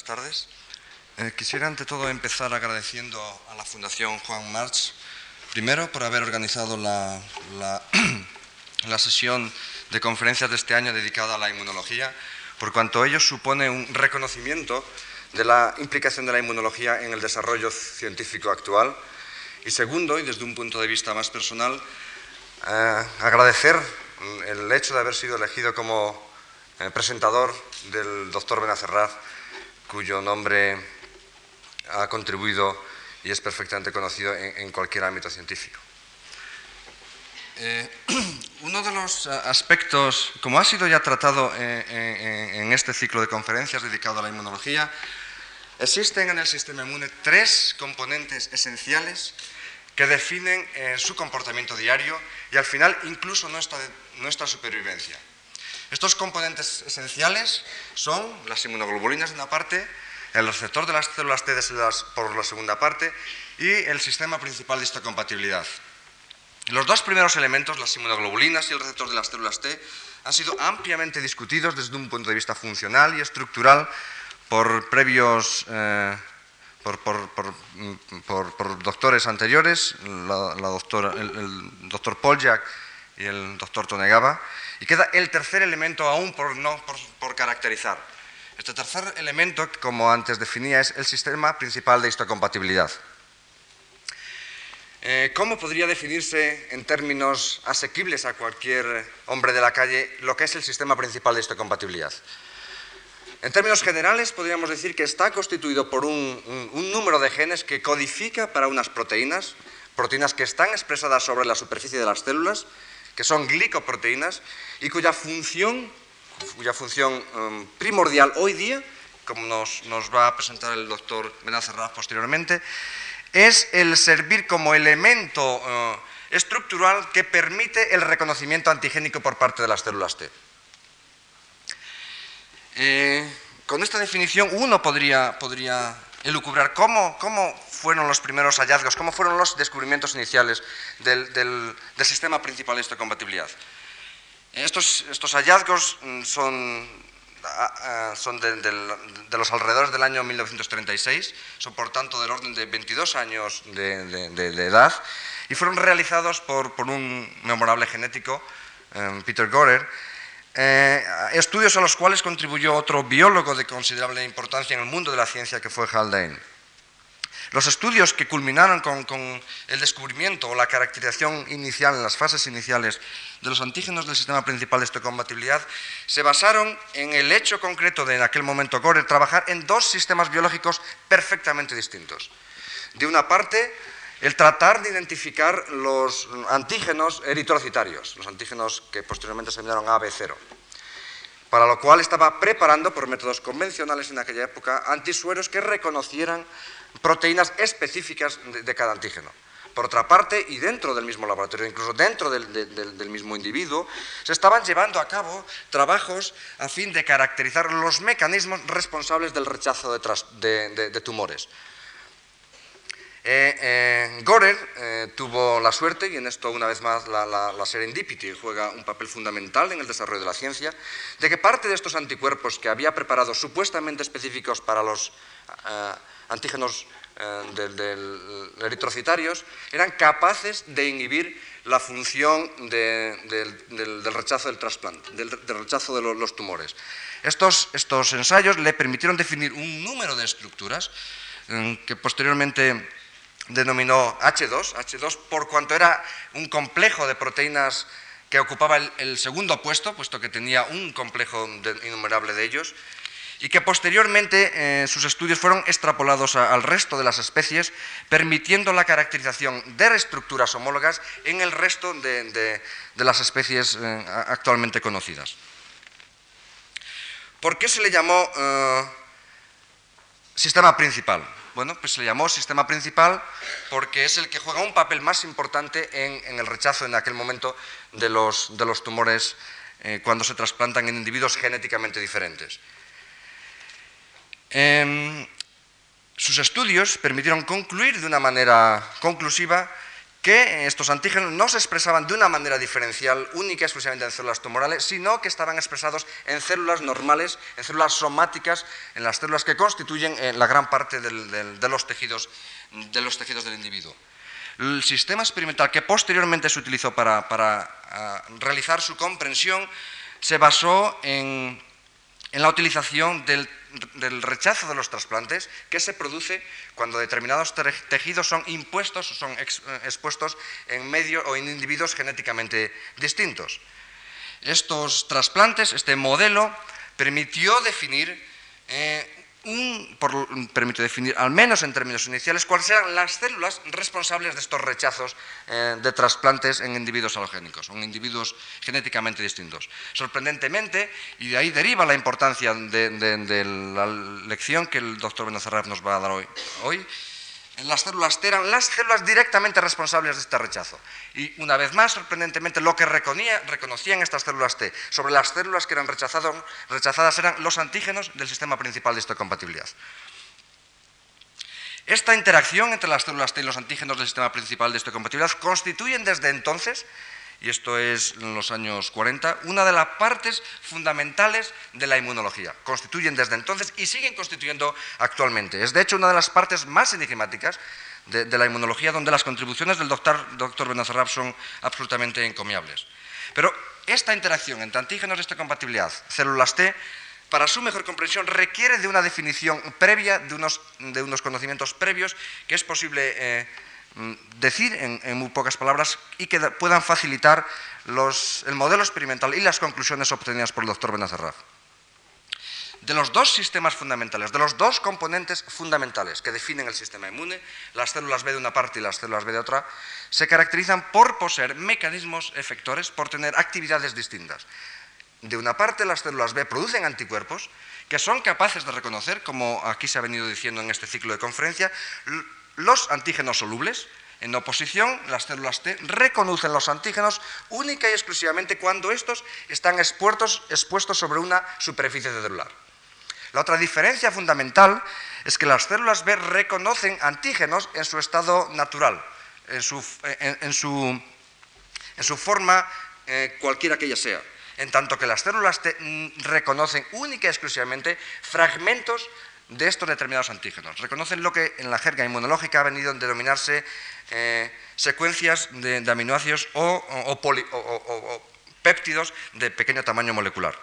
buenas tardes. Eh, quisiera ante todo empezar agradeciendo a la Fundación Juan March, primero por haber organizado la, la, sesión de conferencias de este año dedicada a la inmunología, por cuanto ello supone un reconocimiento de la implicación de la inmunología en el desarrollo científico actual. Y segundo, y desde un punto de vista más personal, eh, agradecer el hecho de haber sido elegido como eh, presentador del doctor Benacerraz, cuyo nombre ha contribuido y es perfectamente conocido en, cualquier ámbito científico. Eh, uno de los aspectos, como ha sido ya tratado en, este ciclo de conferencias dedicado a la inmunología, existen en el sistema inmune tres componentes esenciales que definen eh, su comportamiento diario y al final incluso nuestra, nuestra supervivencia. Estos componentes esenciales son las inmunoglobulinas de una parte, el receptor de las células T por la segunda parte y el sistema principal de histocompatibilidad. Los dos primeros elementos, las inmunoglobulinas y el receptor de las células T, han sido ampliamente discutidos desde un punto de vista funcional y estructural por previos eh, por, doctores anteriores, la, doctora, el, doctor Poljak y el doctor Tonegaba, y queda el tercer elemento aún por, no, caracterizar. Este tercer elemento, como antes definía, es el sistema principal de histocompatibilidad. Eh, ¿Cómo podría definirse en términos asequibles a cualquier hombre de la calle lo que es el sistema principal de histocompatibilidad? En términos generales, podríamos decir que está constituido por un, número de genes que codifica para unas proteínas, proteínas que están expresadas sobre la superficie de las células, que son glicoproteínas, y cuya función, cuya función um, primordial hoy día, como nos, va a presentar el doctor Benacerraz posteriormente, es el servir como elemento uh, estructural que permite el reconocimiento antigénico por parte de las células T. Eh, con esta definición uno podría, podría elucubrar cómo, cómo, fueron los primeros hallazgos, cómo fueron los descubrimientos iniciales del, del, sistema principal de histocompatibilidad. Estos, estos hallazgos mm, son, son de, los alrededores del año 1936, son por tanto del orden de 22 años de, edad, y fueron realizados por, por un memorable genético, eh, Peter Gorer, eh, estudios a los cuales contribuyó otro biólogo de considerable importancia en el mundo de la ciencia que fue Haldane. Los estudios que culminaron con, el descubrimiento o la caracterización inicial en las fases iniciales de los antígenos del sistema principal de histocompatibilidad se basaron en el hecho concreto de en aquel momento Gore trabajar en dos sistemas biológicos perfectamente distintos. De una parte, el tratar de identificar los antígenos eritrocitarios, los antígenos que posteriormente se llamaron AB0, para lo cual estaba preparando por métodos convencionales en aquella época antisueros que reconocieran proteínas específicas de, cada antígeno. Por otra parte, y dentro del mismo laboratorio, incluso dentro del, mismo individuo, se estaban llevando a cabo trabajos a fin de caracterizar los mecanismos responsables del rechazo de tumores. Eh, eh, Gorer eh, tuvo la suerte, y en esto una vez más la, serendipity juega un papel fundamental en el desarrollo de la ciencia, de que parte de estos anticuerpos que había preparado supuestamente específicos para los antígenos del, eritrocitarios eran capaces de inhibir la función del, rechazo del trasplante, del, rechazo de los, tumores. Estos, estos ensayos le permitieron definir un número de estructuras que posteriormente denominó H2, H2 por cuanto era un complejo de proteínas que ocupaba el, segundo puesto, puesto que tenía un complejo innumerable de ellos, y que posteriormente eh, sus estudios fueron extrapolados al resto de las especies, permitiendo la caracterización de estructuras homólogas en el resto de, las especies eh, actualmente conocidas. ¿Por qué se le llamó eh, sistema principal? Bueno, pues se le llamó sistema principal porque es el que juega un papel más importante en, el rechazo en aquel momento de los, tumores eh, cuando se trasplantan en individuos genéticamente diferentes. Em, sus estudios permitieron concluir de una manera conclusiva que estos antígenos no se expresaban de una manera diferencial, única y exclusivamente en células tumorales, sino que estaban expresados en células normales, en células somáticas, en las células que constituyen eh, la gran parte de, los tejidos, de los tejidos del individuo. El sistema experimental que posteriormente se utilizó para, ah, realizar su comprensión se basó en la utilización del del rechazo de los trasplantes que se produce cuando determinados tejidos son impuestos o son eh, expuestos en medio o en individuos genéticamente distintos. Estos trasplantes, este modelo, permitió definir eh, permite definir, al menos en términos iniciales, cuáles eran las células responsables de estos rechazos eh, de trasplantes en individuos halogénicos, en individuos genéticamente distintos. Sorprendentemente, y de ahí deriva la importancia de, la lección que el doctor Benazarraf nos va a dar hoy, hoy las células T eran las células directamente responsables de este rechazo. Y una vez más, sorprendentemente, lo que reconocían estas células T sobre las células que eran rechazadas eran los antígenos del sistema principal de histocompatibilidad. Esta interacción entre las células T y los antígenos del sistema principal de histocompatibilidad constituyen desde entonces y esto es en los años 40, una de las partes fundamentales de la inmunología. Constituyen desde entonces y siguen constituyendo actualmente. Es de hecho una de las partes más enigmáticas de, la inmunología donde las contribuciones del doctor, doctor Benazarrab son absolutamente encomiables. Pero esta interacción entre antígenos de esta compatibilidad, células T, para su mejor comprensión requiere de una definición previa, de unos, de unos conocimientos previos que es posible... Eh, decir en, muy pocas palabras y que puedan facilitar el modelo experimental y las conclusiones obtenidas por el doctor Benazarraf. De los dos sistemas fundamentales, de los dos componentes fundamentales que definen el sistema inmune, las células B de una parte y las células B de otra, se caracterizan por poseer mecanismos efectores, por tener actividades distintas. De una parte, las células B producen anticuerpos que son capaces de reconocer, como aquí se ha venido diciendo en este ciclo de conferencia, los antígenos solubles. En oposición, las células T reconocen los antígenos única y exclusivamente cuando estos están expuestos, sobre una superficie celular. La otra diferencia fundamental es que las células B reconocen antígenos en su estado natural, en su, forma eh, cualquiera que ella sea, en tanto que las células T reconocen única y exclusivamente fragmentos de estos determinados antígenos. Reconocen lo que en la jerga inmunológica ha venido a denominarse eh, secuencias de, aminoácidos o, péptidos de pequeño tamaño molecular.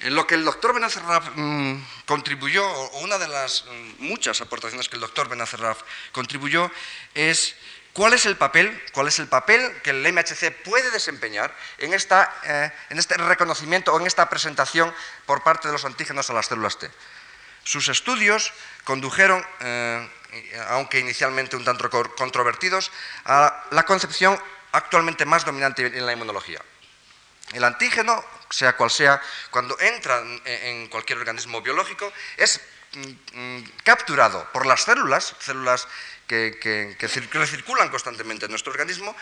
En lo que el doctor Benacerraf mm, contribuyó, o una de las mm, muchas aportaciones que el doctor Benacerraf contribuyó, es ¿Cuál es el papel, cuál es el papel que el MHC puede desempeñar en, esta, eh, en este reconocimiento o en esta presentación por parte de los antígenos a las células T? Sus estudios condujeron, eh, aunque inicialmente un tanto controvertidos, a la concepción actualmente más dominante en la inmunología. El antígeno, sea cual sea, cuando entra en cualquier organismo biológico, es mm, mm, capturado por las células, células que, recirculan constantemente en nuestro organismo,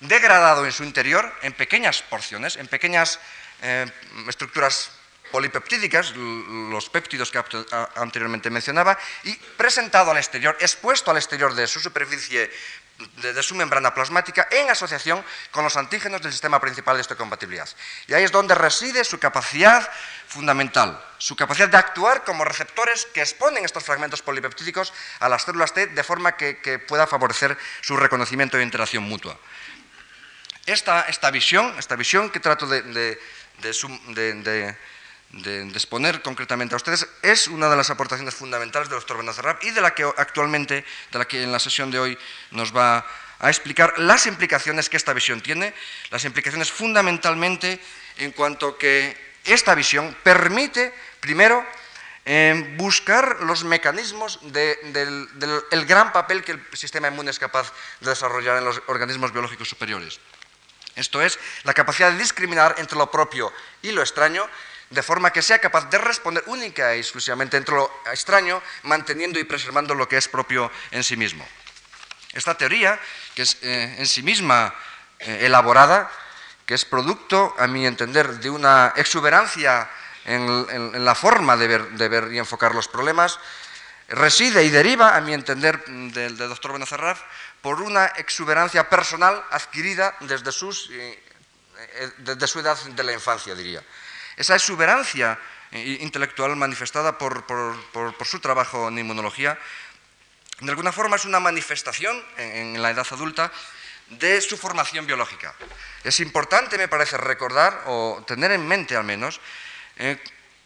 degradado en su interior en pequeñas porciones, en pequeñas eh, estructuras polipeptídicas, los péptidos que anteriormente mencionaba, y presentado al exterior, expuesto al exterior de su superficie de, su membrana plasmática en asociación con los antígenos del sistema principal de histocompatibilidad. Y ahí es donde reside su capacidad fundamental, su capacidad de actuar como receptores que exponen estos fragmentos polipeptídicos a las células T de forma que, pueda favorecer su reconocimiento e interacción mutua. Esta, visión, esta visión que trato de, exponer concretamente a ustedes es una de las aportaciones fundamentales del doctor Benazarrab y de la que actualmente, de la que en la sesión de hoy nos va a explicar las implicaciones que esta visión tiene, las implicaciones fundamentalmente en cuanto que esta visión permite, primero, eh, buscar los mecanismos del, del gran papel que el sistema inmune es capaz de desarrollar en los organismos biológicos superiores. Esto es, la capacidad de discriminar entre lo propio y lo extraño, de forma que sea capaz de responder única y exclusivamente entre lo extraño, manteniendo y preservando lo que es propio en sí mismo. Esta teoría, que es eh, en sí misma eh, elaborada, que es producto, a mi entender, de una exuberancia en, la forma de ver, y enfocar los problemas, reside y deriva, a mi entender, del, doctor Benazarraf, por una exuberancia personal adquirida desde, sus, eh, desde su edad de la infancia, diría. Esa exuberancia eh, intelectual manifestada por, su trabajo en inmunología, de alguna forma es una manifestación en, la edad adulta de su formación biológica. Es importante, me parece, recordar o tener en mente al menos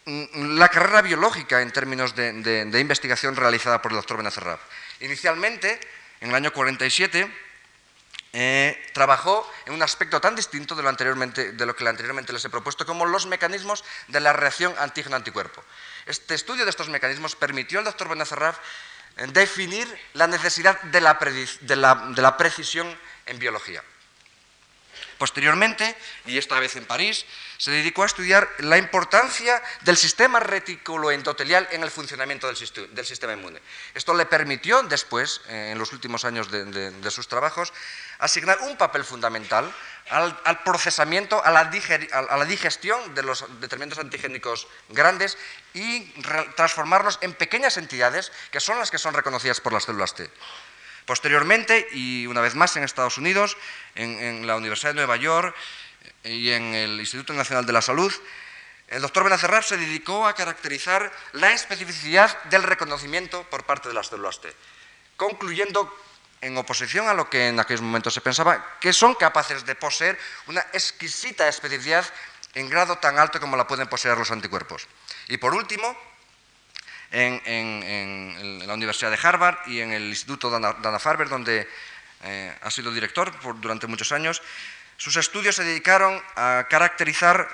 la carrera biológica en términos de, investigación realizada por el doctor Benacerraf. Inicialmente, en el año 47, eh, trabajó en un aspecto tan distinto de lo, anteriormente, de lo que anteriormente les he propuesto como los mecanismos de la reacción antígeno-anticuerpo. Este estudio de estos mecanismos permitió al doctor Benacerraf eh, definir la necesidad de la precisión en biología. Posteriormente, y esta vez en París, se dedicó a estudiar la importancia del sistema reticuloendotelial en el funcionamiento del, sistema inmune. Esto le permitió después, eh, en los últimos años de, sus trabajos, asignar un papel fundamental al, procesamiento, a la, digestión de los determinados antigénicos grandes y transformarlos en pequeñas entidades que son las que son reconocidas por las células T. Posteriormente, y una vez más en Estados Unidos, en, la Universidad de Nueva York y en el Instituto Nacional de la Salud, el doctor Benacerraf se dedicó a caracterizar la especificidad del reconocimiento por parte de las células T, concluyendo en oposición a lo que en aquellos momentos se pensaba, que son capaces de poseer una exquisita especificidad en grado tan alto como la pueden poseer los anticuerpos. Y por último, en, la Universidad de Harvard y en el Instituto Dana-Farber, donde eh, ha sido director durante muchos años. Sus estudios se dedicaron a caracterizar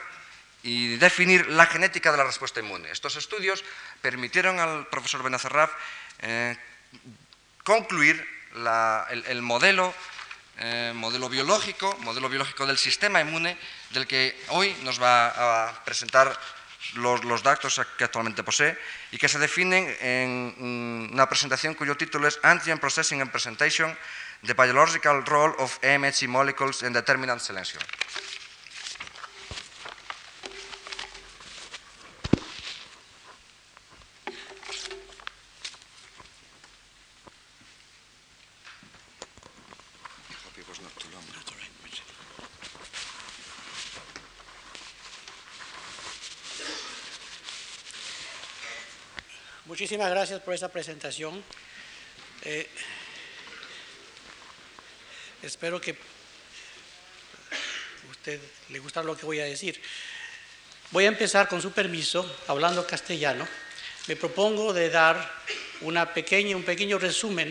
y definir la genética de la respuesta inmune. Estos estudios permitieron al profesor Benacerraf eh, concluir el, modelo, eh, modelo biológico, modelo biológico del sistema inmune, del que hoy nos va a presentar los, datos que actualmente posee y que se definen en una presentación cuyo título es Antigen Processing and Presentation, the Biological Role of AMH Molecules in Determinant Selection. Muchísimas gracias por esa presentación. Eh, espero que a usted le guste lo que voy a decir. Voy a empezar con su permiso, hablando castellano. Me propongo de dar una pequeña, un pequeño resumen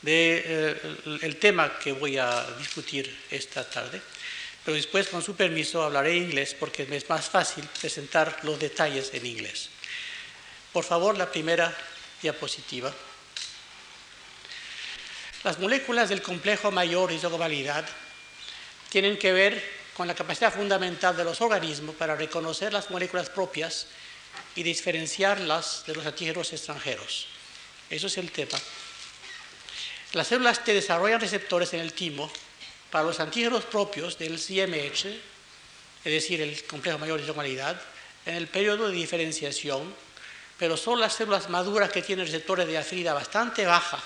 del de, eh, tema que voy a discutir esta tarde. Pero después, con su permiso, hablaré inglés porque me es más fácil presentar los detalles en inglés. Por favor, la primera diapositiva. Las moléculas del complejo mayor de isogomalidad tienen que ver con la capacidad fundamental de los organismos para reconocer las moléculas propias y diferenciarlas de los antígenos extranjeros. Eso es el tema. Las células T desarrollan receptores en el timo para los antígenos propios del CMH, es decir, el complejo mayor de isogomalidad, en el periodo de diferenciación pero son las células maduras que tienen receptores de afinidad bastante baja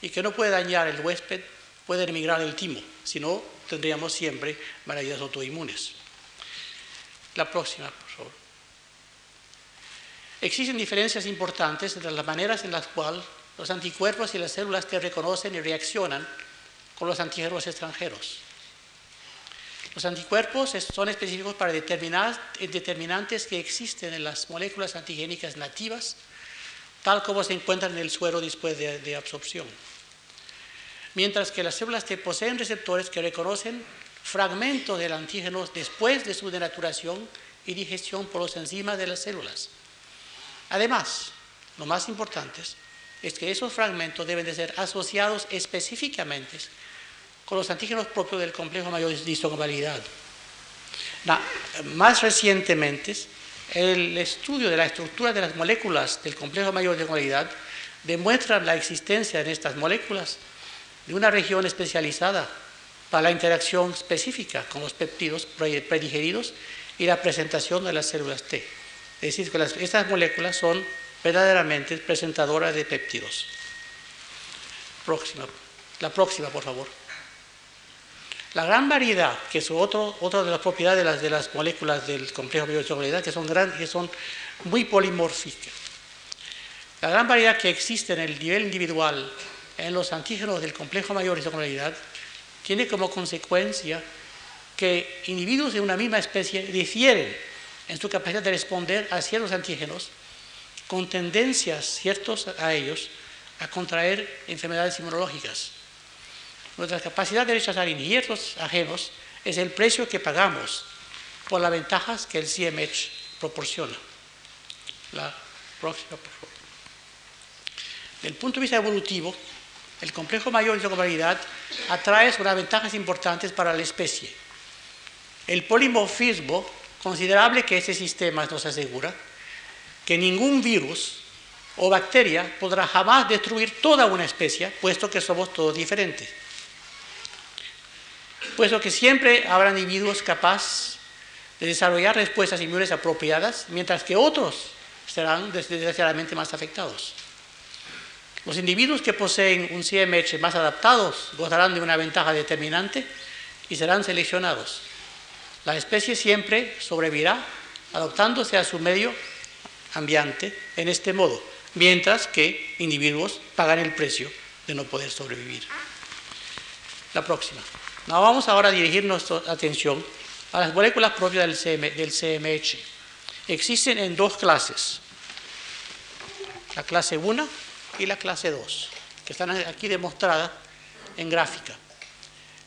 y que no puede dañar el huésped, pueden emigrar el timo, si no tendríamos siempre maravillas autoinmunes. La próxima, por favor. Existen diferencias importantes entre las maneras en las cuales los anticuerpos y las células te reconocen y reaccionan con los antígenos extranjeros. Los anticuerpos son específicos para determinar determinantes que existen en las moléculas antigénicas nativas, tal como se encuentran en el suero después de, absorción. Mientras que las células T poseen receptores que reconocen fragmentos del antígeno después de su denaturación y digestión por los enzimas de las células. Además, lo más importante es que esos fragmentos deben de ser asociados específicamente con los antígenos propios del complejo mayor de histocompatibilidad. Más recientemente, el estudio de la estructura de las moléculas del complejo mayor de histocompatibilidad demuestra la existencia en estas moléculas de una región especializada para la interacción específica con los péptidos predigeridos y la presentación de las células T. Es decir, que estas moléculas son verdaderamente presentadoras de péptidos. Próxima. La próxima, por favor. La gran variedad, que es otra de las propiedades de las, de las moléculas del complejo biosolidaridad, que son, gran, que son muy polimórficas. La gran variedad que existe en el nivel individual en los antígenos del complejo mayor de isomolaridad tiene como consecuencia que individuos de una misma especie difieren en su capacidad de responder a ciertos antígenos con tendencias ciertos a ellos a contraer enfermedades inmunológicas. Nuestra capacidad de rechazar injertos ajenos es el precio que pagamos por las ventajas que el CMH proporciona. La próxima, por favor. Desde el punto de vista evolutivo, el complejo mayor de isocomoralidad atrae unas ventajas importantes para la especie. El polimorfismo considerable que este sistema nos asegura que ningún virus o bacteria podrá jamás destruir toda una especie, puesto que somos todos diferentes. Puesto que siempre habrá individuos capaces de desarrollar respuestas inmunes apropiadas, mientras que otros serán desgraciadamente más afectados. Los individuos que poseen un CMH más adaptados gozarán de una ventaja determinante y serán seleccionados. La especie siempre sobrevivirá adaptándose a su medio ambiente en este modo, mientras que individuos pagan el precio de no poder sobrevivir. La próxima. Vamos ahora a dirigir nuestra atención a las moléculas propias del, del CMH. Existen en dos clases. La clase 1 y la clase 2, que están aquí demostradas en gráfica.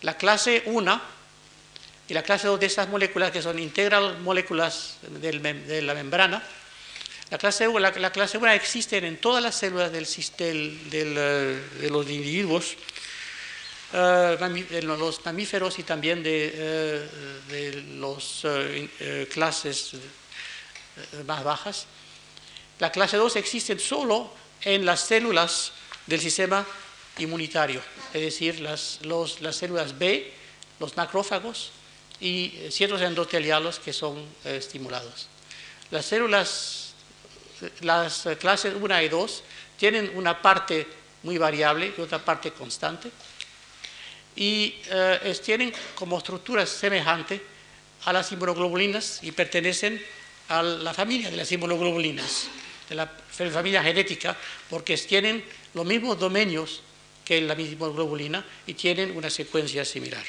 La clase 1 y la clase 2 de estas moléculas, que son integral moléculas de la membrana, la clase, 1, la, clase 1 existen en todas las células del, del, eh, de los individuos, de los mamíferos y también de, eh, de las clases más bajas. La clase 2 existe solo en las células del sistema inmunitario, es decir, las, las células B, los macrófagos y ciertos endotelialos que son eh, estimulados. Las células, las clases 1 y 2 tienen una parte muy variable y otra parte constante y eh, tienen como estructura semejante a las inmunoglobulinas y pertenecen a la familia de las inmunoglobulinas de la familia genética porque tienen los mismos dominios que la misma globulina y tienen una secuencia similar.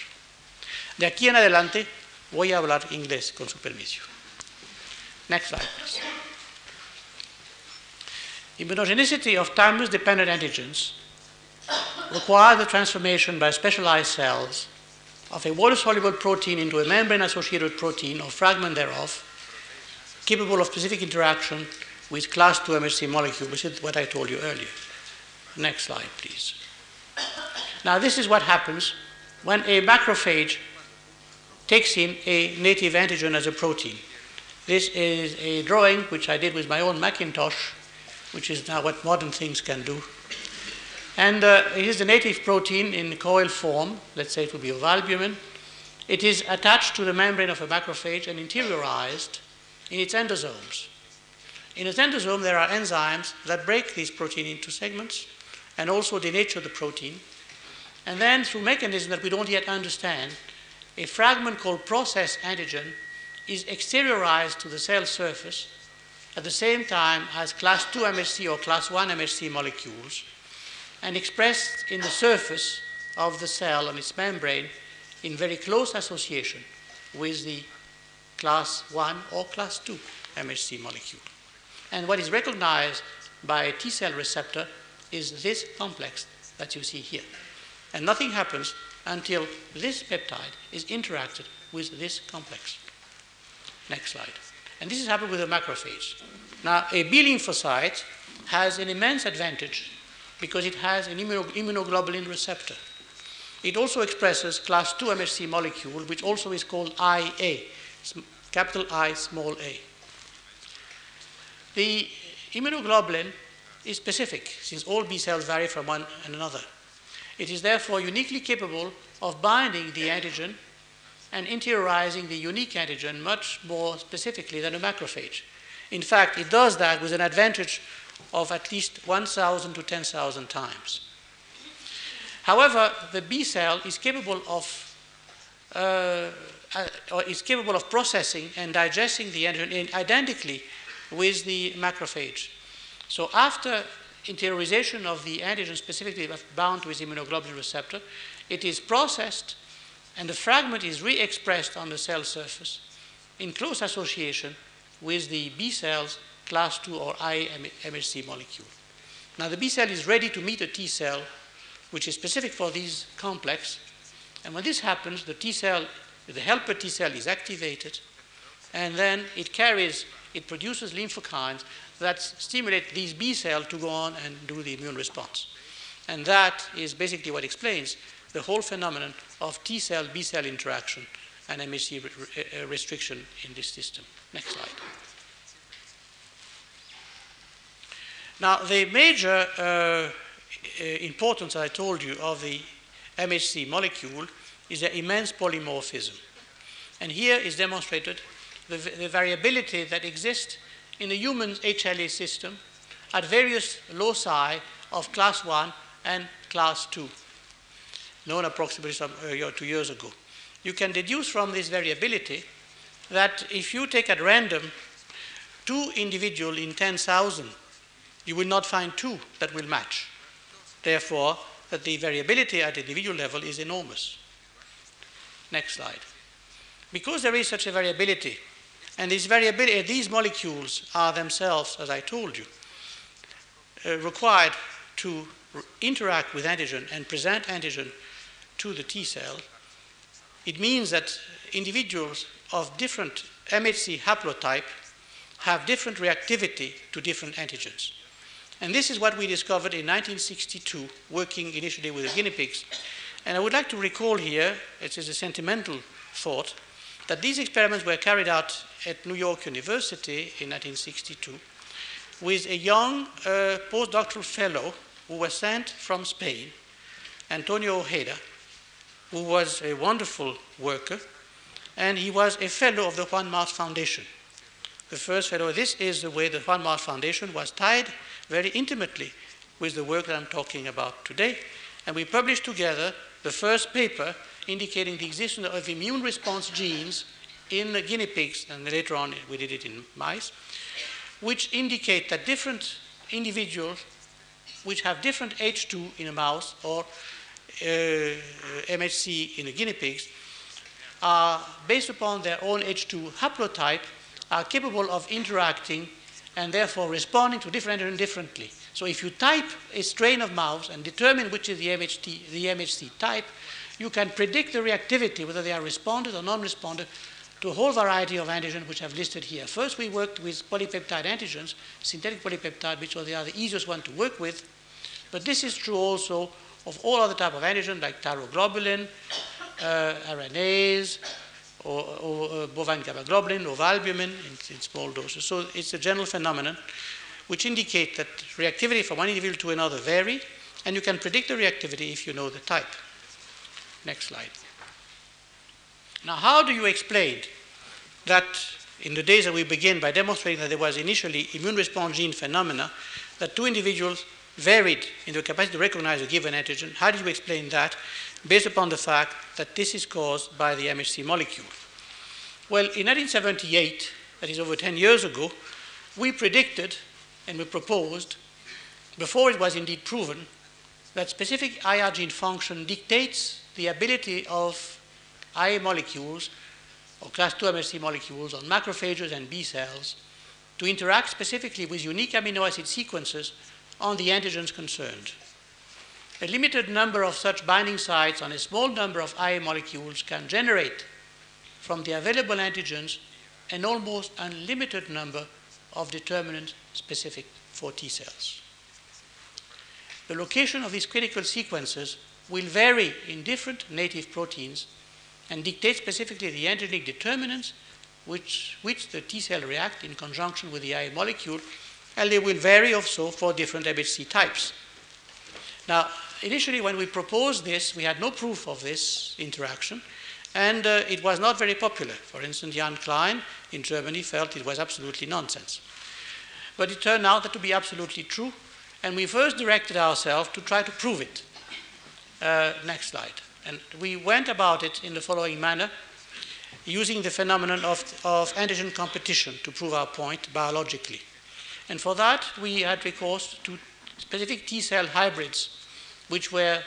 De aquí en adelante voy a hablar inglés con su permiso. Next slide, please. Immunogenicity of thymus-dependent antigens requires the transformation by specialized cells of a water-soluble protein into a membrane-associated protein or fragment thereof, capable of specific interaction with class 2 MHC molecule, which is what I told you earlier. Next slide, please. Now, this is what happens when a macrophage takes in a native antigen as a protein. This is a drawing which I did with my own Macintosh, which is now what modern things can do. And uh, it is a native protein in coil form, let's say it would be of albumin. It is attached to the membrane of a macrophage and interiorized in its endosomes. In a endosome, there are enzymes that break this protein into segments and also denature the protein. And then, through mechanisms that we don't yet understand, a fragment called process antigen is exteriorized to the cell surface at the same time as class 2 MHC or class 1 MHC molecules and expressed in the surface of the cell and its membrane in very close association with the class 1 or class 2 MHC molecule. And what is recognized by a T cell receptor is this complex that you see here. And nothing happens until this peptide is interacted with this complex. Next slide. And this is happening with a macrophage. Now, a B lymphocyte has an immense advantage because it has an immunoglobulin receptor. It also expresses class 2 MHC molecule, which also is called IA, capital I, small a. The immunoglobulin is specific since all B cells vary from one and another. It is therefore uniquely capable of binding the antigen and interiorizing the unique antigen much more specifically than a macrophage. In fact, it does that with an advantage of at least 1,000 to 10,000 times. However, the B cell is capable of uh, uh, is capable of processing and digesting the antigen identically with the macrophage. So after interiorization of the antigen specifically bound with immunoglobulin receptor, it is processed and the fragment is re-expressed on the cell surface in close association with the B cells class 2 or IMHC molecule. Now the B cell is ready to meet a T cell which is specific for this complex and when this happens the T cell, the helper T cell is activated and then it carries, it produces lymphokines that stimulate these B cells to go on and do the immune response. And that is basically what explains the whole phenomenon of T cell B cell interaction and MHC re- restriction in this system. Next slide. Now, the major uh, uh importance, I told you, of the MHC molecule is the immense polymorphism. And here is demonstrated the, the variability that exists in the human HLA system at various loci of class 1 and class 2, known approximately some uh, two years ago. You can deduce from this variability that if you take at random two individuals in 10,000, you will not find two that will match. Therefore, that the variability at the individual level is enormous. Next slide. Because there is such a variability, and these, variability, these molecules are themselves, as I told you, uh, required to interact with antigen and present antigen to the T cell, it means that individuals of different MHC haplotype have different reactivity to different antigens. And this is what we discovered in 1962, working initially with the guinea pigs. And I would like to recall here, it is a sentimental thought, that these experiments were carried out at New York University in 1962 with a young uh, postdoctoral fellow who was sent from Spain, Antonio Ojeda, who was a wonderful worker, and he was a fellow of the Juan March Foundation. The first fellow, this is the way the Juan March Foundation was tied very intimately with the work that I'm talking about today, and we published together the first paper indicating the existence of immune response genes in guinea pigs, and later on we did it in mice, which indicate that different individuals which have different H2 in a mouse or uh, MHC in the guinea pigs are, based upon their own H2 haplotype, are capable of interacting and therefore responding to different antigen differently. So if you type a strain of mouse and determine which is the, MHT, the MHC type, you can predict the reactivity, whether they are responders or non-responders, to a whole variety of antigens which I've listed here. First, we worked with polypeptide antigens, synthetic polypeptide, which are the easiest one to work with. But this is true also of all other type of antigens like thyroglobulin, uh, RNase, or, or uh, bovine gamma globulin, or albumin in, in, small doses. So it's a general phenomenon which indicate that reactivity from one individual to another vary, and you can predict the reactivity if you know the type. Next slide. Now, how do you explain that in the days that we begin by demonstrating that there was initially immune response gene phenomena, that two individuals varied in their capacity to recognize a given antigen? How do you explain that based upon the fact that this is caused by the MHC molecule? Well, in 1978, that is over 10 years ago, we predicted and we proposed, before it was indeed proven, that specific IR gene function dictates the ability of IA molecules or class 2 MHC molecules on macrophages and B cells to interact specifically with unique amino acid sequences on the antigens concerned. A limited number of such binding sites on a small number of IA molecules can generate from the available antigens an almost unlimited number of determinants specific for T cells. The location of these critical sequences will vary in different native proteins and dictate specifically the antigenic determinants which, which the T cell react in conjunction with the IA molecule, and they will vary also for different MHC types. Now, initially when we proposed this, we had no proof of this interaction, and uh, it was not very popular. For instance, Jan Klein in Germany felt it was absolutely nonsense. But it turned out to be absolutely true, and we first directed ourselves to try to prove it. Uh, next slide. And we went about it in the following manner, using the phenomenon of, of antigen competition to prove our point biologically. And for that, we had recourse to specific T cell hybrids, which were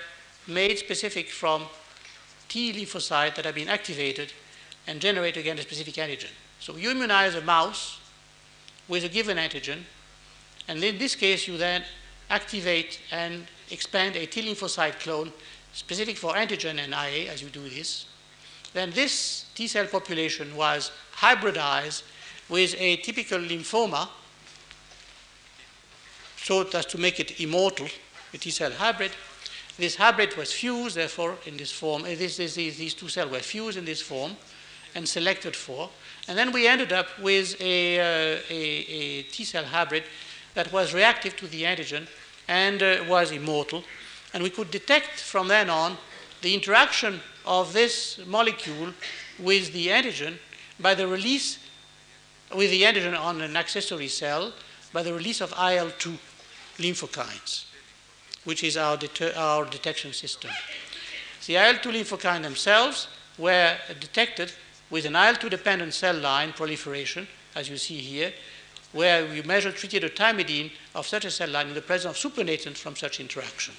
made specific from T lymphocyte that have been activated and generate again a specific antigen. So you immunize a mouse with a given antigen, and in this case, you then activate and expand a T lymphocyte clone specific for antigen and IA as you do this. Then this T cell population was hybridized with a typical lymphoma so as to make it immortal, a T cell hybrid. This hybrid was fused, therefore, in this form. Uh, this, this, these, two cells were fused in this form and selected for. And then we ended up with a, uh, a, a T cell hybrid that was reactive to the antigen and uh, was immortal. And we could detect from then on the interaction of this molecule with the antigen by the release with the antigen on an accessory cell by the release of IL 2 lymphokines, which is our, our detection system. The IL 2 lymphokines themselves were detected with an IL 2 dependent cell line proliferation, as you see here, where we measured measure tritiated thymidine of such a cell line in the presence of supernatant from such interaction.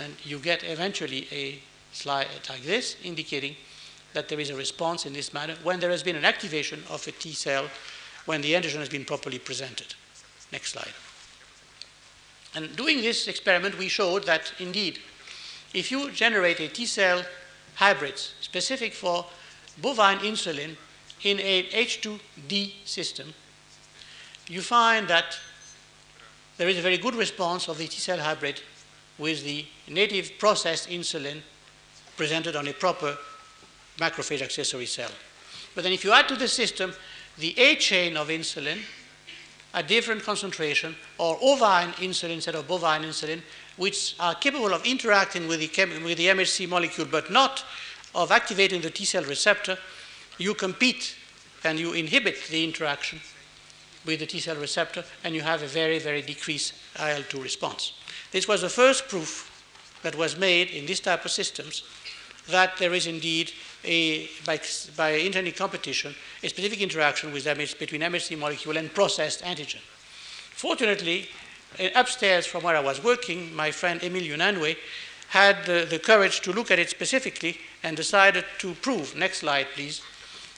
And you get eventually a slide like this, indicating that there is a response in this manner when there has been an activation of a T cell when the antigen has been properly presented. Next slide. And doing this experiment, we showed that indeed, if you generate a T cell hybrid specific for bovine insulin in a H2D system, you find that there is a very good response of the T cell hybrid with the native processed insulin presented on a proper macrophage accessory cell. But then if you add to the system the A chain of insulin, at different concentration or ovine insulin instead of bovine insulin, which are capable of interacting with the, with the MHC molecule but not of activating the T cell receptor, you compete and you inhibit the interaction with the T cell receptor and you have a very, very decreased IL 2 response. This was the first proof that was made in this type of systems that there is indeed a, by, by internet competition, a specific interaction with MH, between MHC molecule and processed antigen. Fortunately, uh, upstairs from where I was working, my friend Emil Unanue had the, the courage to look at it specifically and decided to prove, next slide please,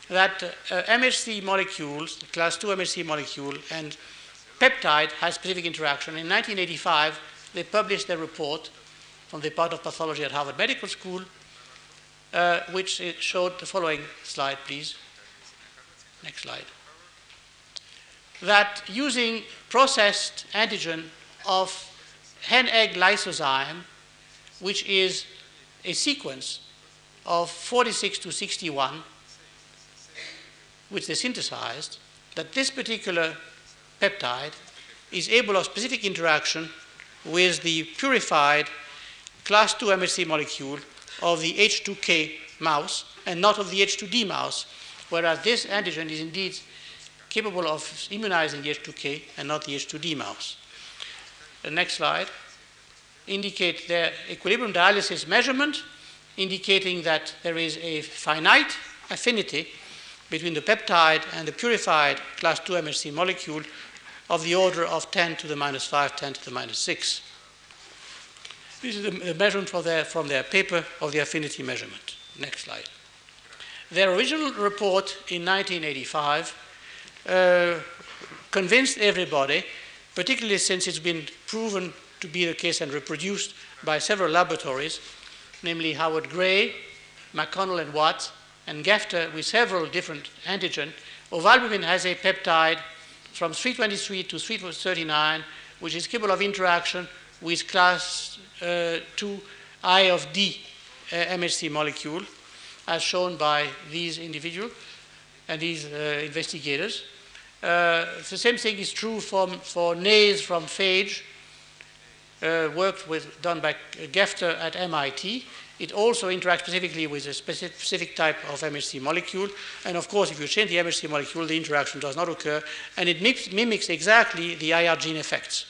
that uh, MHC molecules, class 2 MHC molecule, and peptide has specific interaction. In 1985, they published their report from the Department of Pathology at Harvard Medical School uh, which showed the following slide, please. Next slide. That using processed antigen of hen egg lysozyme, which is a sequence of 46 to 61, which they synthesized, that this particular peptide is able of specific interaction with the purified class 2 MHC molecule of the H2K mouse and not of the H2D mouse, whereas this antigen is indeed capable of immunizing the H2K and not the H2D mouse. The next slide indicate their equilibrium dialysis measurement, indicating that there is a finite affinity between the peptide and the purified class 2 MHC molecule of the order of 10 to the minus 5, 10 to the minus 6. This is the measurement from their, from their paper of the affinity measurement. Next slide. Their original report in 1985 uh, convinced everybody, particularly since it's been proven to be the case and reproduced by several laboratories, namely Howard Grey, McConnell and Watts, and Gefter with several different antigen. Ovalbumin has a peptide from 323 to 339, which is capable of interaction with class uh, 2I of D uh, MHC molecule, as shown by these individuals and these uh, investigators. the same thing is true from, for NAES from phage, uh, work with, done by Gefter at MIT. It also interacts specifically with a specific type of MHC molecule. And of course, if you change the MHC molecule, the interaction does not occur. And it mimics exactly the IR gene effects.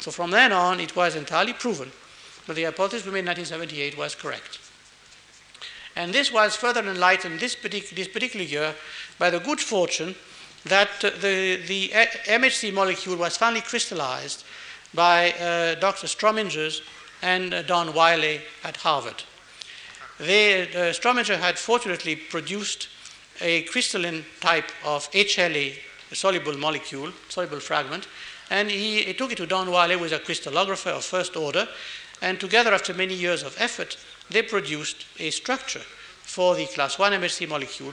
So from then on, it was entirely proven that the hypothesis we made in 1978 was correct. And this was further enlightened this, partic- this particular year by the good fortune that uh, the, the MHC molecule was finally crystallized by uh, Dr. Stromingers and uh, Don Wiley at Harvard. They, uh, Strominger had fortunately produced a crystalline type of HLA soluble molecule, soluble fragment, and he, he took it to Don Wiley, who was a crystallographer of first order, and together, after many years of effort, they produced a structure for the class 1 MHC molecule,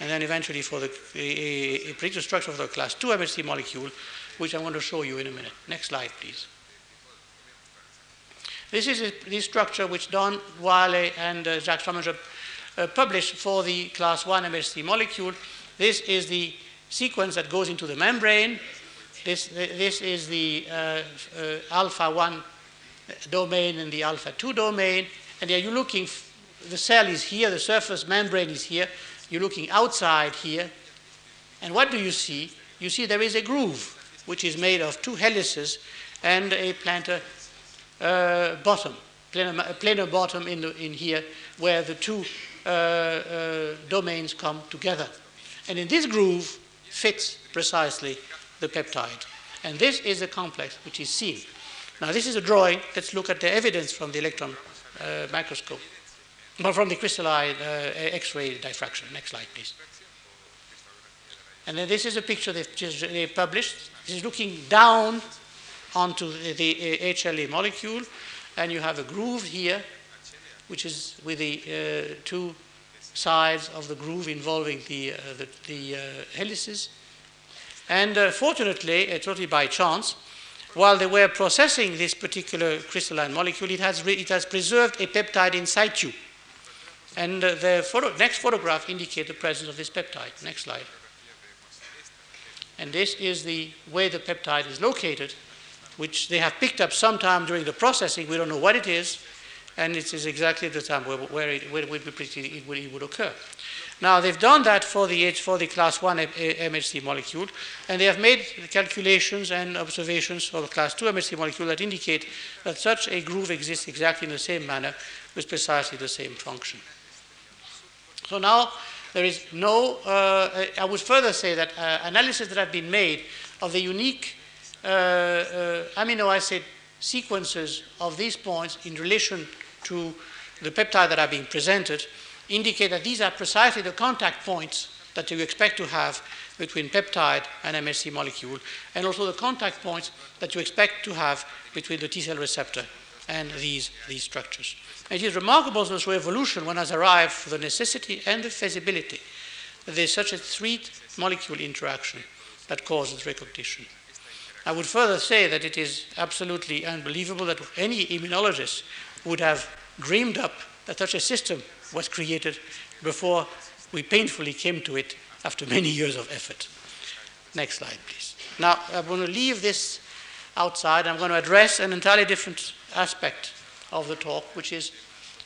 and then eventually for the, a, a predictive structure for the class 2 MHC molecule, which I'm going to show you in a minute. Next slide, please. This is the structure which Don Wiley and uh, Jacques Strominger uh, published for the class 1 MHC molecule. This is the sequence that goes into the membrane. This, this is the uh, uh alpha 1 domain and the alpha 2 domain. And are you looking, the cell is here, the surface membrane is here. You're looking outside here. And what do you see? You see there is a groove which is made of two helices and a plantar uh, bottom, planar, planar bottom in, the, in here, where the two uh, uh, domains come together. And in this groove fits precisely the peptide. And this is the complex which is seen. Now, this is a drawing. Let's look at the evidence from the electron uh, microscope, or from the crystalline uh, X-ray diffraction. Next slide, please. And then this is a picture they've just they published. This is looking down onto the, the HLA molecule, and you have a groove here, which is with the uh, two sides of the groove involving the, uh, the, the uh, helices. And uh, fortunately, totally by chance, while they were processing this particular crystalline molecule, it has, it has preserved a peptide in situ. And uh, the photo, next photograph indicates the presence of this peptide. Next slide. And this is the way the peptide is located which they have picked up sometime during the processing. We don't know what it is, and it is exactly the time where, where, it, where it, would, it would occur. Now, they've done that for the, for the class 1 MHC molecule, and they have made calculations and observations for the class 2 MHC molecule that indicate that such a groove exists exactly in the same manner with precisely the same function. So now there is no, uh, I would further say that uh, analysis that have been made of the unique uh, uh, amino acid sequences of these points in relation to the peptide that are being presented indicate that these are precisely the contact points that you expect to have between peptide and MHC molecule, and also the contact points that you expect to have between the T cell receptor and these, these structures. It is remarkable that through evolution one has arrived for the necessity and the feasibility that there is such a three molecule interaction that causes recognition. I would further say that it is absolutely unbelievable that any immunologist would have dreamed up that such a system was created before we painfully came to it after many years of effort. Next slide, please. Now, I'm going to leave this outside. I'm going to address an entirely different aspect of the talk, which is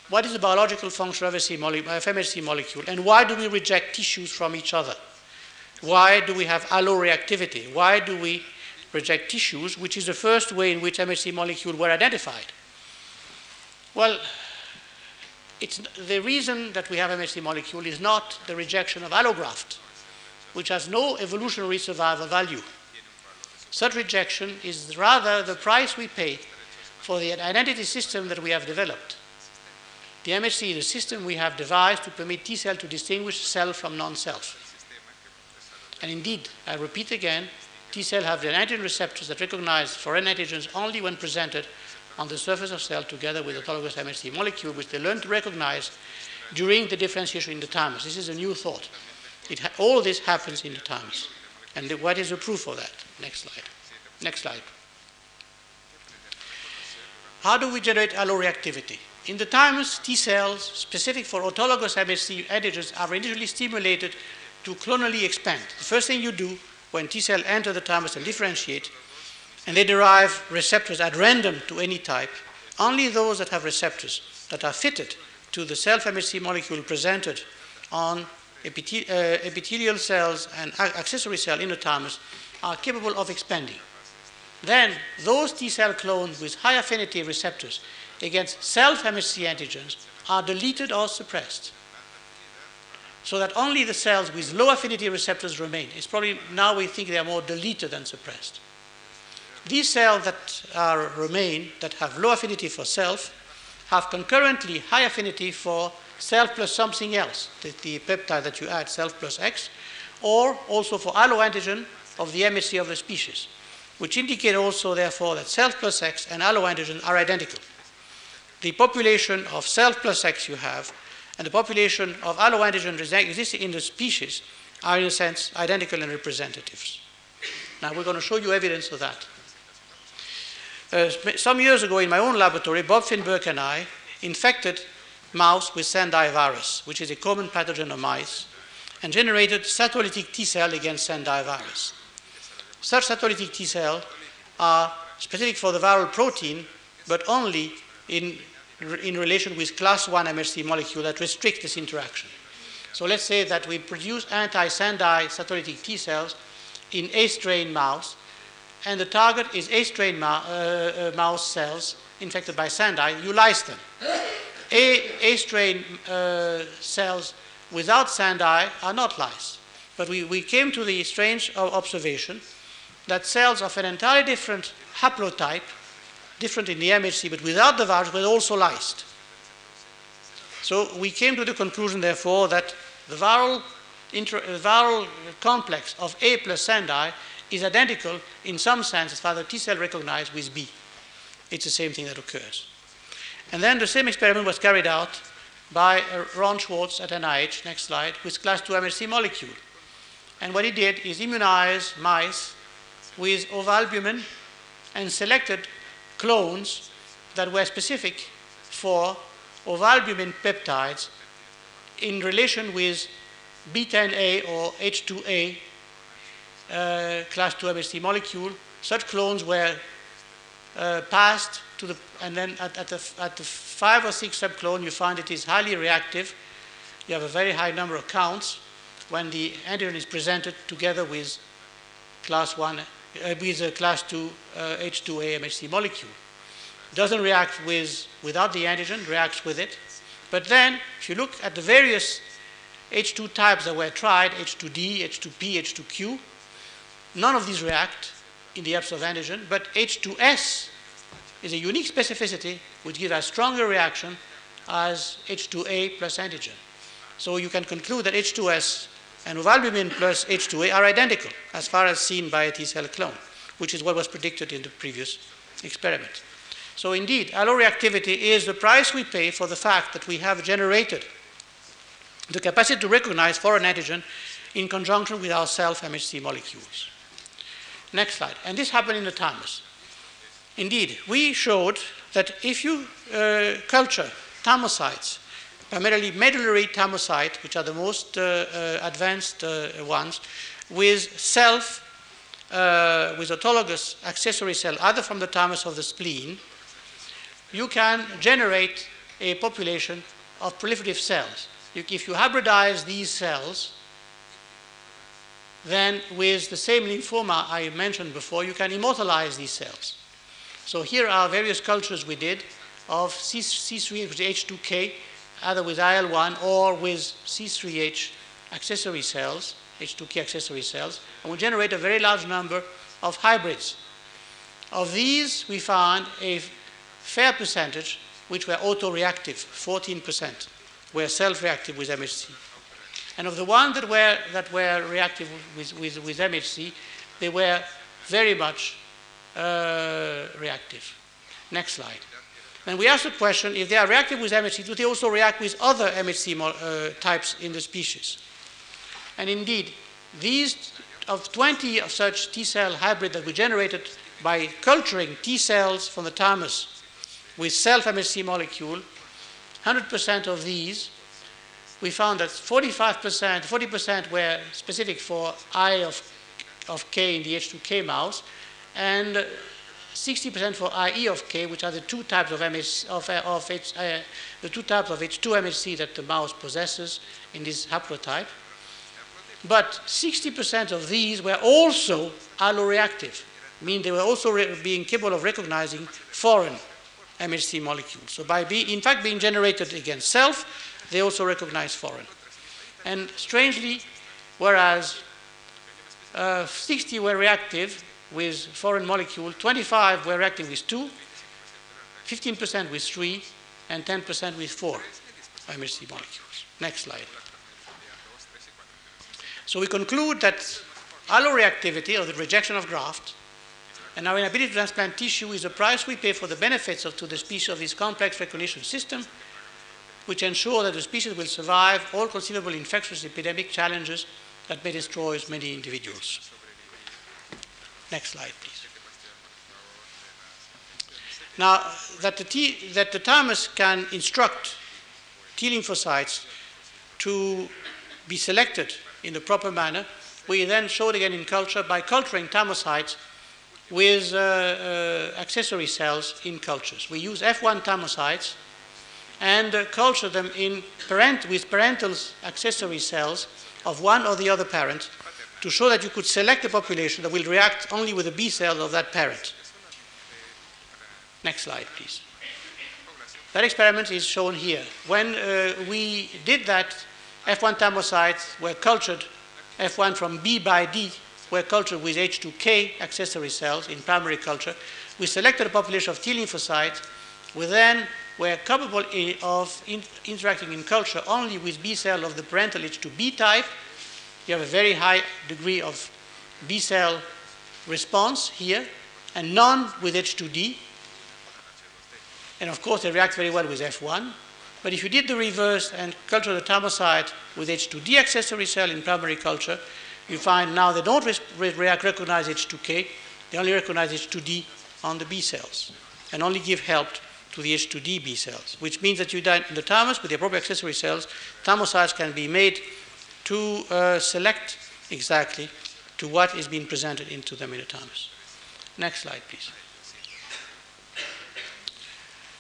what is the biological function of MHC molecule, and why do we reject tissues from each other? Why do we have alloreactivity? Why do we reject tissues, which is the first way in which MHC molecules were identified. Well, it's, the reason that we have MHC molecule is not the rejection of allograft, which has no evolutionary survival value. Such rejection is rather the price we pay for the identity system that we have developed. The MHC is a system we have devised to permit T cell to distinguish self from non-self. And indeed, I repeat again, T cells have the antigen receptors that recognize foreign antigens only when presented on the surface of cell together with autologous MHC molecule, which they learn to recognize during the differentiation in the thymus. This is a new thought. all this happens in the thymus. And the, what is the proof of that? Next slide. Next slide. How do we generate alloreactivity? In the thymus, T cells specific for autologous MHC antigens are initially stimulated to clonally expand. The first thing you do when T cells enter the thymus and differentiate, and they derive receptors at random to any type, only those that have receptors that are fitted to the self-MHC molecule presented on uh, epithelial cells and accessory cell in the thymus are capable of expanding. Then those T cell clones with high affinity receptors against self-MHC antigens are deleted or suppressed. So that only the cells with low affinity receptors remain. It's probably now we think they are more deleted than suppressed. These cells that are, remain, that have low affinity for self, have concurrently high affinity for self plus something else, the, the peptide that you add, self plus X, or also for alloantigen of the MHC of the species, which indicate also, therefore, that self plus X and alloantigen are identical. The population of self plus X you have and the population of alloantigen existing in the species are, in a sense, identical and representatives. Now, we're going to show you evidence of that. Uh, some years ago in my own laboratory, Bob Finberg and I infected mouse with Sendai virus, which is a common pathogen of mice, and generated cytolytic T cell against Sendai virus. Such cytolytic T cells are specific for the viral protein, but only in, in relation with class 1 MHC molecule that restricts this interaction. So let's say that we produce anti-Sendai cytolytic T cells in A strain mouse, and the target is A strain uh, uh, mouse cells infected by Sandai, you lyse them. A, A strain uh, cells without Sandai are not lice. But we, we came to the strange observation that cells of an entirely different haplotype, different in the MHC, but without the virus, were also lysed. So we came to the conclusion, therefore, that the viral, inter, viral complex of A plus Sendai is identical in some sense as far as the T cell recognized with B. It's the same thing that occurs. And then the same experiment was carried out by uh, Ron Schwartz at NIH, next slide, with class 2 MHC molecule. And what he did is immunize mice with ovalbumin and selected clones that were specific for ovalbumin peptides in relation with B10A or H2A uh, class 2 MHC molecule. Such clones were uh, passed to the, and then at, at, the, at the five or six subclone, you find it is highly reactive. You have a very high number of counts when the antigen is presented together with class 1, uh, with a class 2 uh, H2A MHC molecule. Doesn't react with, without the antigen, reacts with it. But then, if you look at the various H2 types that were tried, H2D, H2P, H2Q, none of these react in the absence of antigen, but H2S is a unique specificity which gives a stronger reaction as H2A plus antigen. So you can conclude that H2S and ovalbumin plus H2A are identical as far as seen by a T cell clone, which is what was predicted in the previous experiment. So indeed, alloreactivity is the price we pay for the fact that we have generated the capacity to recognize foreign antigen in conjunction with our self-MHC molecules. Next slide. And this happened in the thymus. Indeed, we showed that if you uh, culture thymocytes, primarily medullary thymocytes, which are the most uh, uh, advanced uh, ones, with self, uh, with autologous accessory cell, either from the thymus or the spleen, you can generate a population of proliferative cells. If you hybridize these cells, then with the same lymphoma I mentioned before, you can immortalize these cells. So here are various cultures we did of C- C3H2K, either with IL1 or with C3H accessory cells, H2K accessory cells, and we generate a very large number of hybrids. Of these, we found a fair percentage which were autoreactive, 14% were self-reactive with MHC. And of the ones that were, that were reactive with, with, with MHC, they were very much uh, reactive. Next slide. And we asked the question, if they are reactive with MHC, do they also react with other MHC uh, types in the species? And indeed, these of 20 of such T cell hybrid that we generated by culturing T cells from the thymus with self MHC molecule, 100% of these we found that 45%, 40% were specific for I of, of K in the H2K mouse, and 60% for IE of K, which are the two types of, MS, of, uh, of H, uh, the two types of H2 MHC that the mouse possesses in this haplotype. But 60% of these were also alloreactive, meaning they were also being capable of recognizing foreign MHC molecules. So by be, in fact being generated against self, they also recognize foreign. And strangely, whereas uh, 60 were reactive with foreign molecule, 25 were reactive with 2, 15% with 3, and 10% with 4 MHC molecules. Next slide. So we conclude that alloreactivity, or the rejection of graft, and our inability to transplant tissue is the price we pay for the benefits of to the species of this complex recognition system, which ensure that the species will survive all conceivable infectious epidemic challenges that may destroy many individuals. Next slide, please. Now, that the, that the thymus can instruct T lymphocytes to be selected in the proper manner, we then showed again in culture by culturing thymocytes with uh, uh, accessory cells in cultures. We use F1 thymocytes and uh, culture them in parent, with parental accessory cells of one or the other parent to show that you could select a population that will react only with the B cells of that parent. Next slide, please. That experiment is shown here. When uh, we did that, F1 thymocytes were cultured, F1 from B by D were cultured with H2K accessory cells in primary culture. We selected a population of T lymphocytes. We then were capable of in interacting in culture only with B cell of the parental H2B type. You have a very high degree of B cell response here, and none with H2D. And of course, they react very well with F1. But if you did the reverse and culture the thymocyte with H2D accessory cell in primary culture, you find now they don't re recognize H2K, they only recognize H2D on the B cells and only give help to the H2D B cells, which means that you in the thymus with the appropriate accessory cells, thymocytes can be made to uh, select exactly to what is being presented into them in the thymus. Next slide, please.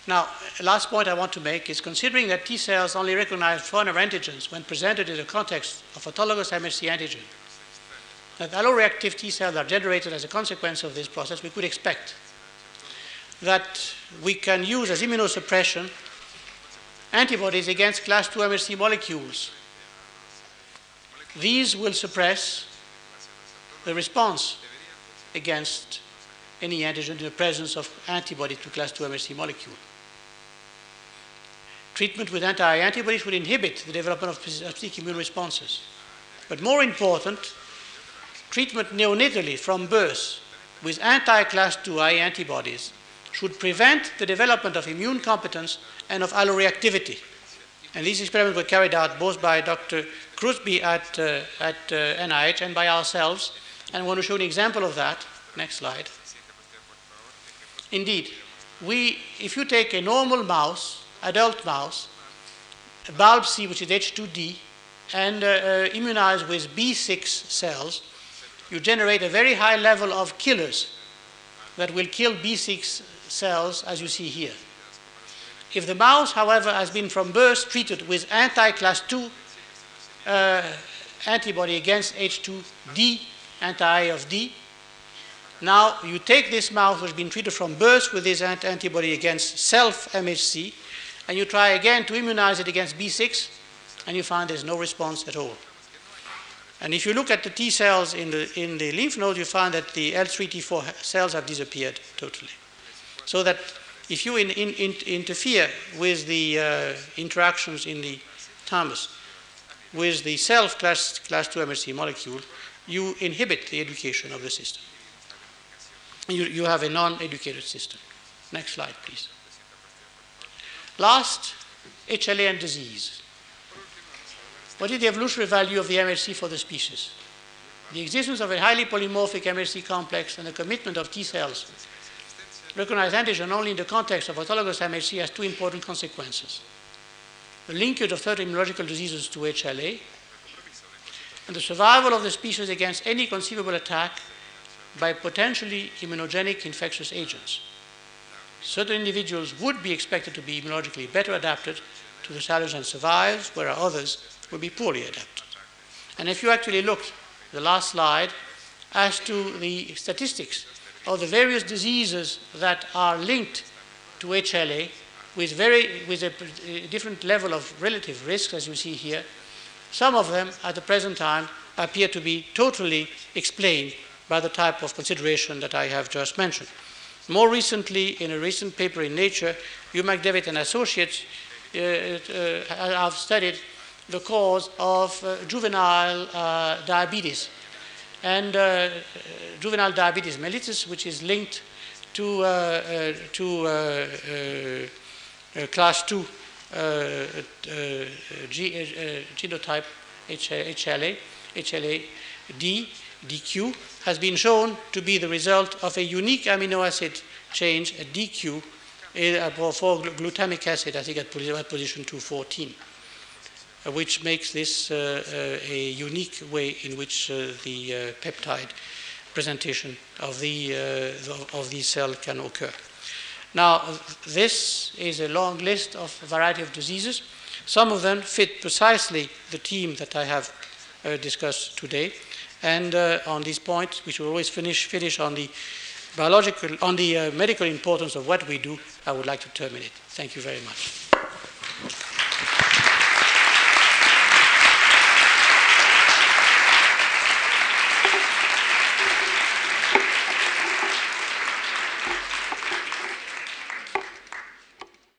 Now, last point I want to make is considering that T cells only recognize foreign antigens when presented in the context of autologous MHC antigen, that alloreactive T cells are generated as a consequence of this process, we could expect that we can use as immunosuppression antibodies against class 2 MHC molecules. These will suppress the response against any antigen in the presence of antibody to class 2 MHC molecule. Treatment with anti-antibodies would inhibit the development of specific immune responses. But more important, treatment neonatally from birth with anti-class 2I antibodies should prevent the development of immune competence and of alloreactivity. And these experiments were carried out both by Dr. Crosby at, uh, at uh, NIH and by ourselves. And I want to show an example of that. Next slide. Indeed, we, if you take a normal mouse adult mouse, bulb C, which is H2D, and uh, uh, immunize with B6 cells, you generate a very high level of killers that will kill B6 cells, as you see here. If the mouse, however, has been from birth treated with anti-class 2 uh, antibody against H2D, anti-I of D, now you take this mouse which has been treated from birth with this antibody against self-MHC, and you try again to immunize it against B6, and you find there's no response at all. And if you look at the T cells in the, in the lymph node, you find that the L3, T4 cells have disappeared totally. So that if you in, in, in, interfere with the uh, interactions in the thymus with the self class, class 2 MHC molecule, you inhibit the education of the system. You, you have a non educated system. Next slide, please. Last, HLA and disease. What is the evolutionary value of the MHC for the species? The existence of a highly polymorphic MHC complex and the commitment of T cells recognize antigen only in the context of autologous MHC has two important consequences. The linkage of certain immunological diseases to HLA and the survival of the species against any conceivable attack by potentially immunogenic infectious agents certain individuals would be expected to be immunologically better adapted to the challenge and survive, whereas others would be poorly adapted. And if you actually look, the last slide, as to the statistics of the various diseases that are linked to HLA with, very, with a, a different level of relative risk, as you see here. Some of them, at the present time, appear to be totally explained by the type of consideration that I have just mentioned. More recently, in a recent paper in Nature, Hugh McDevitt and associates uh, uh, have studied the cause of uh, juvenile uh, diabetes. And uh, juvenile diabetes mellitus, which is linked to, uh, uh to uh, uh, class 2 G, genotype HLA, HLA-D, DQ, has been shown to be the result of a unique amino acid change, a DQ, for glutamic acid, I think at position 214. Uh, which makes this uh, uh, a unique way in which the peptide presentation of the, of the cell can occur. Now, this is a long list of a variety of diseases. Some of them fit precisely the theme that I have uh, discussed today. And uh, on this point, we should always finish, finish on the biological, on the uh, medical importance of what we do. I would like to terminate. Thank you very much.